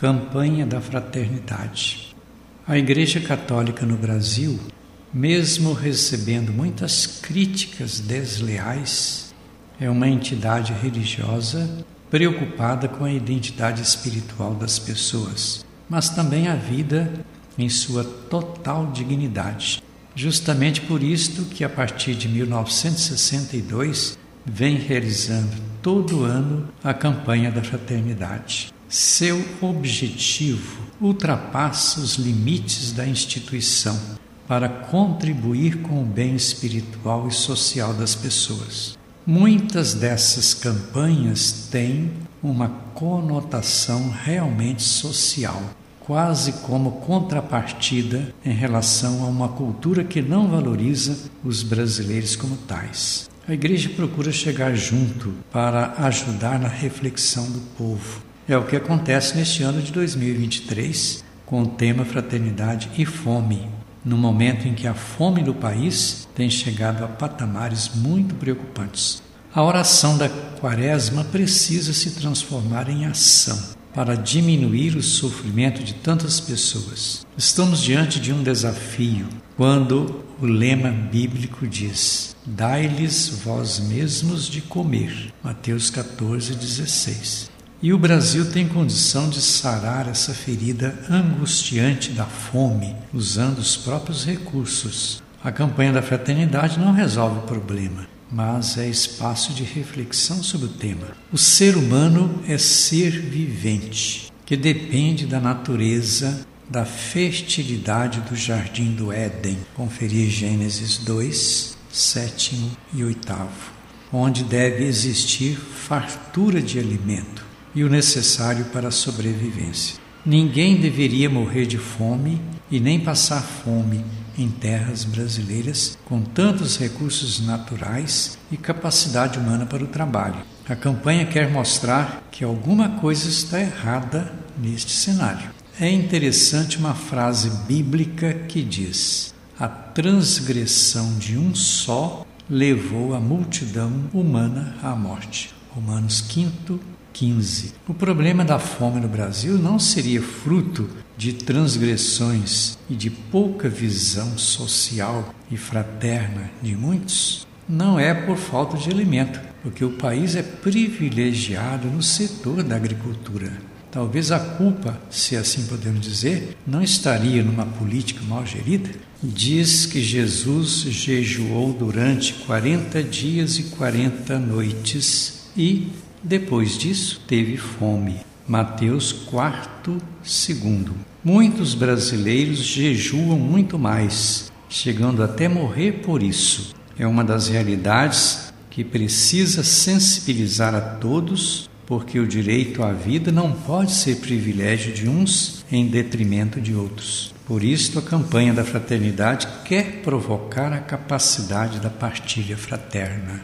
Campanha da Fraternidade. A Igreja Católica no Brasil, mesmo recebendo muitas críticas desleais, é uma entidade religiosa preocupada com a identidade espiritual das pessoas, mas também a vida em sua total dignidade. Justamente por isto que a partir de 1962 vem realizando todo ano a campanha da fraternidade. Seu objetivo ultrapassa os limites da instituição para contribuir com o bem espiritual e social das pessoas. Muitas dessas campanhas têm uma conotação realmente social, quase como contrapartida em relação a uma cultura que não valoriza os brasileiros como tais. A igreja procura chegar junto para ajudar na reflexão do povo, é o que acontece neste ano de 2023 com o tema Fraternidade e Fome, no momento em que a fome do país tem chegado a patamares muito preocupantes. A oração da Quaresma precisa se transformar em ação para diminuir o sofrimento de tantas pessoas. Estamos diante de um desafio quando o lema bíblico diz: Dai-lhes vós mesmos de comer. Mateus 14, 16. E o Brasil tem condição de sarar essa ferida angustiante da fome usando os próprios recursos. A campanha da fraternidade não resolve o problema, mas é espaço de reflexão sobre o tema. O ser humano é ser vivente, que depende da natureza, da fertilidade do jardim do Éden. Conferir Gênesis 2, sétimo e oitavo, onde deve existir fartura de alimento e o necessário para a sobrevivência. Ninguém deveria morrer de fome e nem passar fome em terras brasileiras com tantos recursos naturais e capacidade humana para o trabalho. A campanha quer mostrar que alguma coisa está errada neste cenário. É interessante uma frase bíblica que diz: A transgressão de um só levou a multidão humana à morte. Romanos 5, 15. O problema da fome no Brasil não seria fruto de transgressões e de pouca visão social e fraterna de muitos? Não é por falta de alimento, porque o país é privilegiado no setor da agricultura. Talvez a culpa, se assim podemos dizer, não estaria numa política mal gerida. Diz que Jesus jejuou durante 40 dias e 40 noites e depois disso, teve fome. Mateus 4, segundo. Muitos brasileiros jejuam muito mais, chegando até morrer por isso. É uma das realidades que precisa sensibilizar a todos, porque o direito à vida não pode ser privilégio de uns em detrimento de outros. Por isso, a campanha da fraternidade quer provocar a capacidade da partilha fraterna.